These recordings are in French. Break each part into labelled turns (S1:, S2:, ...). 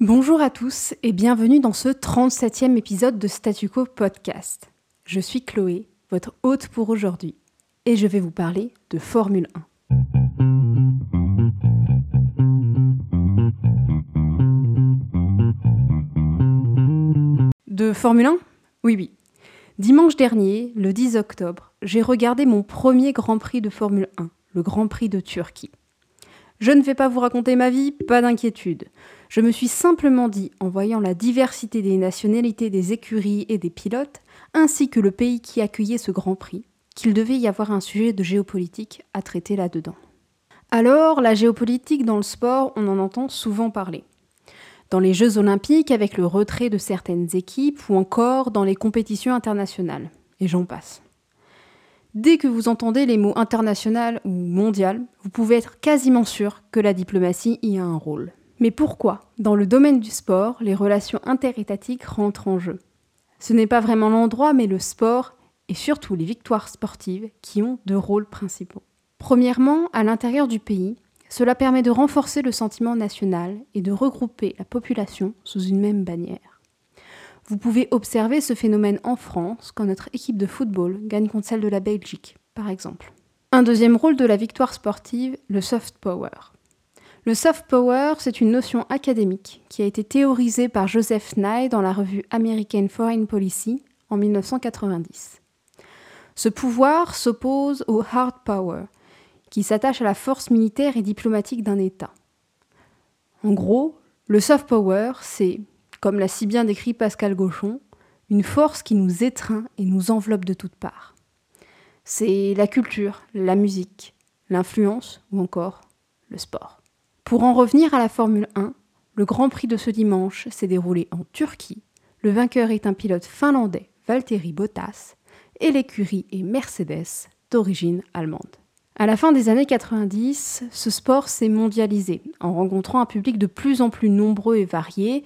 S1: Bonjour à tous et bienvenue dans ce 37e épisode de Statu Quo Podcast. Je suis Chloé, votre hôte pour aujourd'hui, et je vais vous parler de Formule 1. De Formule 1 Oui, oui. Dimanche dernier, le 10 octobre, j'ai regardé mon premier Grand Prix de Formule 1, le Grand Prix de Turquie. Je ne vais pas vous raconter ma vie, pas d'inquiétude. Je me suis simplement dit, en voyant la diversité des nationalités des écuries et des pilotes, ainsi que le pays qui accueillait ce Grand Prix, qu'il devait y avoir un sujet de géopolitique à traiter là-dedans. Alors, la géopolitique dans le sport, on en entend souvent parler. Dans les Jeux olympiques, avec le retrait de certaines équipes, ou encore dans les compétitions internationales. Et j'en passe. Dès que vous entendez les mots international ou mondial, vous pouvez être quasiment sûr que la diplomatie y a un rôle. Mais pourquoi, dans le domaine du sport, les relations interétatiques rentrent en jeu? Ce n'est pas vraiment l'endroit, mais le sport, et surtout les victoires sportives, qui ont deux rôles principaux. Premièrement, à l'intérieur du pays, cela permet de renforcer le sentiment national et de regrouper la population sous une même bannière. Vous pouvez observer ce phénomène en France quand notre équipe de football gagne contre celle de la Belgique, par exemple. Un deuxième rôle de la victoire sportive, le soft power. Le soft power, c'est une notion académique qui a été théorisée par Joseph Nye dans la revue American Foreign Policy en 1990. Ce pouvoir s'oppose au hard power, qui s'attache à la force militaire et diplomatique d'un État. En gros, le soft power, c'est comme l'a si bien décrit Pascal Gauchon, une force qui nous étreint et nous enveloppe de toutes parts. C'est la culture, la musique, l'influence ou encore le sport. Pour en revenir à la Formule 1, le Grand Prix de ce dimanche s'est déroulé en Turquie. Le vainqueur est un pilote finlandais, Valtteri Bottas, et l'écurie est Mercedes, d'origine allemande. À la fin des années 90, ce sport s'est mondialisé, en rencontrant un public de plus en plus nombreux et varié,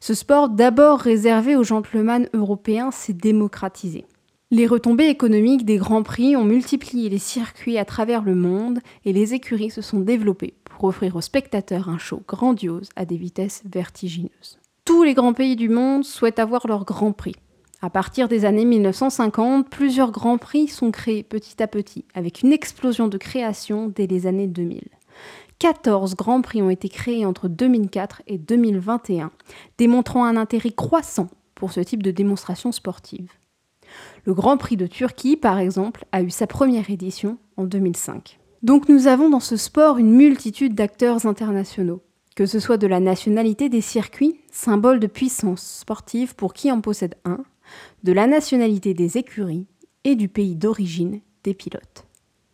S1: ce sport, d'abord réservé aux gentlemen européens, s'est démocratisé. Les retombées économiques des grands prix ont multiplié les circuits à travers le monde et les écuries se sont développées pour offrir aux spectateurs un show grandiose à des vitesses vertigineuses. Tous les grands pays du monde souhaitent avoir leur grand prix. À partir des années 1950, plusieurs grands prix sont créés petit à petit, avec une explosion de création dès les années 2000. 14 grands prix ont été créés entre 2004 et 2021, démontrant un intérêt croissant pour ce type de démonstration sportive. Le Grand Prix de Turquie, par exemple, a eu sa première édition en 2005. Donc nous avons dans ce sport une multitude d'acteurs internationaux, que ce soit de la nationalité des circuits, symbole de puissance sportive pour qui en possède un, de la nationalité des écuries et du pays d'origine des pilotes.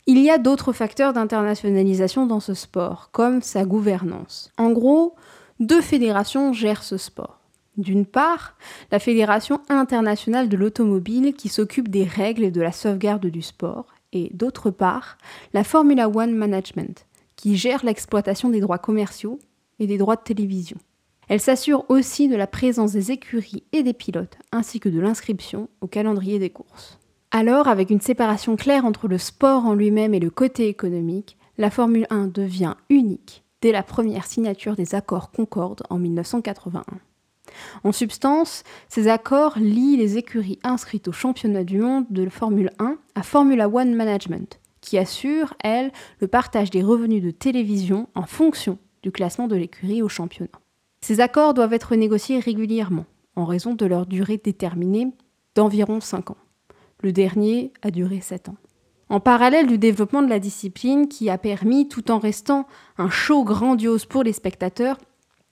S1: Il y a d'autres facteurs d'internationalisation dans ce sport, comme sa gouvernance. En gros, deux fédérations gèrent ce sport. D'une part, la Fédération internationale de l'automobile qui s'occupe des règles et de la sauvegarde du sport, et d'autre part, la Formula One Management, qui gère l'exploitation des droits commerciaux et des droits de télévision. Elle s'assure aussi de la présence des écuries et des pilotes, ainsi que de l'inscription au calendrier des courses. Alors, avec une séparation claire entre le sport en lui-même et le côté économique, la Formule 1 devient unique dès la première signature des accords Concorde en 1981. En substance, ces accords lient les écuries inscrites au championnat du monde de Formule 1 à Formula One Management, qui assure, elle, le partage des revenus de télévision en fonction du classement de l'écurie au championnat. Ces accords doivent être négociés régulièrement, en raison de leur durée déterminée d'environ 5 ans. Le dernier a duré 7 ans. En parallèle du développement de la discipline qui a permis, tout en restant un show grandiose pour les spectateurs,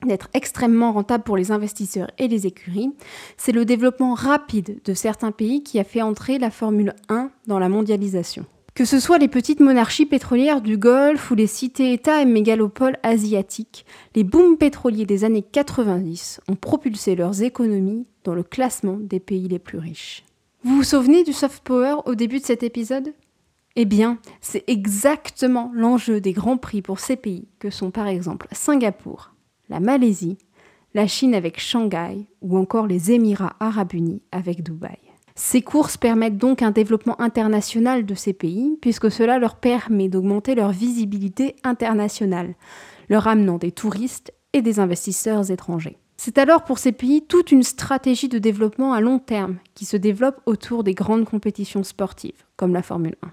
S1: d'être extrêmement rentable pour les investisseurs et les écuries, c'est le développement rapide de certains pays qui a fait entrer la Formule 1 dans la mondialisation. Que ce soit les petites monarchies pétrolières du Golfe ou les cités-États et mégalopoles asiatiques, les booms pétroliers des années 90 ont propulsé leurs économies dans le classement des pays les plus riches. Vous vous souvenez du soft power au début de cet épisode? Eh bien, c'est exactement l'enjeu des grands prix pour ces pays que sont par exemple Singapour, la Malaisie, la Chine avec Shanghai ou encore les Émirats arabes unis avec Dubaï. Ces courses permettent donc un développement international de ces pays, puisque cela leur permet d'augmenter leur visibilité internationale, leur amenant des touristes et des investisseurs étrangers. C'est alors pour ces pays toute une stratégie de développement à long terme qui se développe autour des grandes compétitions sportives, comme la Formule 1.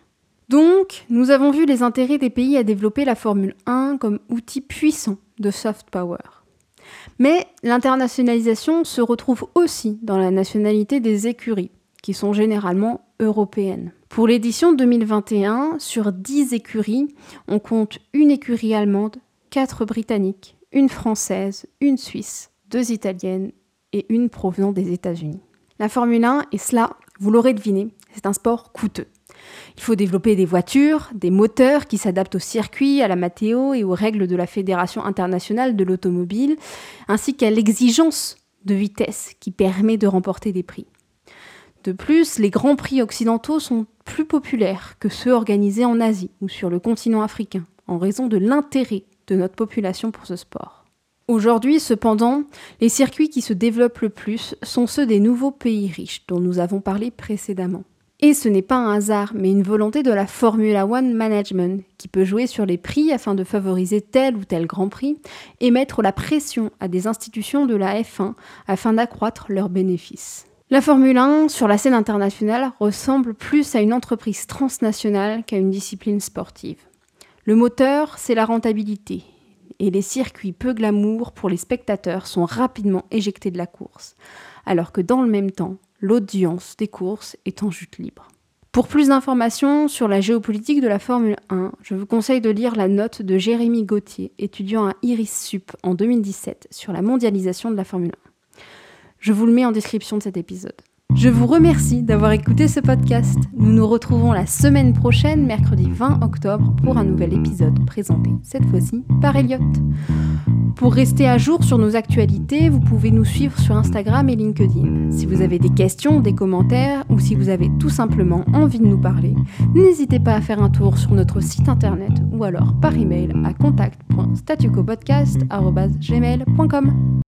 S1: Donc, nous avons vu les intérêts des pays à développer la Formule 1 comme outil puissant de soft power. Mais l'internationalisation se retrouve aussi dans la nationalité des écuries, qui sont généralement européennes. Pour l'édition 2021, sur 10 écuries, on compte une écurie allemande, 4 britanniques, une française, une suisse, deux italiennes et une provenant des États-Unis. La Formule 1, et cela, vous l'aurez deviné, c'est un sport coûteux. Il faut développer des voitures, des moteurs qui s'adaptent au circuit, à la météo et aux règles de la Fédération internationale de l'automobile, ainsi qu'à l'exigence de vitesse qui permet de remporter des prix. De plus, les grands prix occidentaux sont plus populaires que ceux organisés en Asie ou sur le continent africain, en raison de l'intérêt de notre population pour ce sport. Aujourd'hui, cependant, les circuits qui se développent le plus sont ceux des nouveaux pays riches dont nous avons parlé précédemment. Et ce n'est pas un hasard, mais une volonté de la Formula One Management, qui peut jouer sur les prix afin de favoriser tel ou tel Grand Prix, et mettre la pression à des institutions de la F1 afin d'accroître leurs bénéfices. La Formule 1, sur la scène internationale, ressemble plus à une entreprise transnationale qu'à une discipline sportive. Le moteur, c'est la rentabilité, et les circuits peu glamour pour les spectateurs sont rapidement éjectés de la course, alors que dans le même temps, l'audience des courses est en chute libre. Pour plus d'informations sur la géopolitique de la Formule 1, je vous conseille de lire la note de Jérémy Gauthier, étudiant à Iris Sup en 2017 sur la mondialisation de la Formule 1. Je vous le mets en description de cet épisode. Je vous remercie d'avoir écouté ce podcast. Nous nous retrouvons la semaine prochaine, mercredi 20 octobre, pour un nouvel épisode présenté cette fois-ci par Elliot. Pour rester à jour sur nos actualités, vous pouvez nous suivre sur Instagram et LinkedIn. Si vous avez des questions, des commentaires ou si vous avez tout simplement envie de nous parler, n'hésitez pas à faire un tour sur notre site internet ou alors par email à contact.statucopodcast.gmail.com.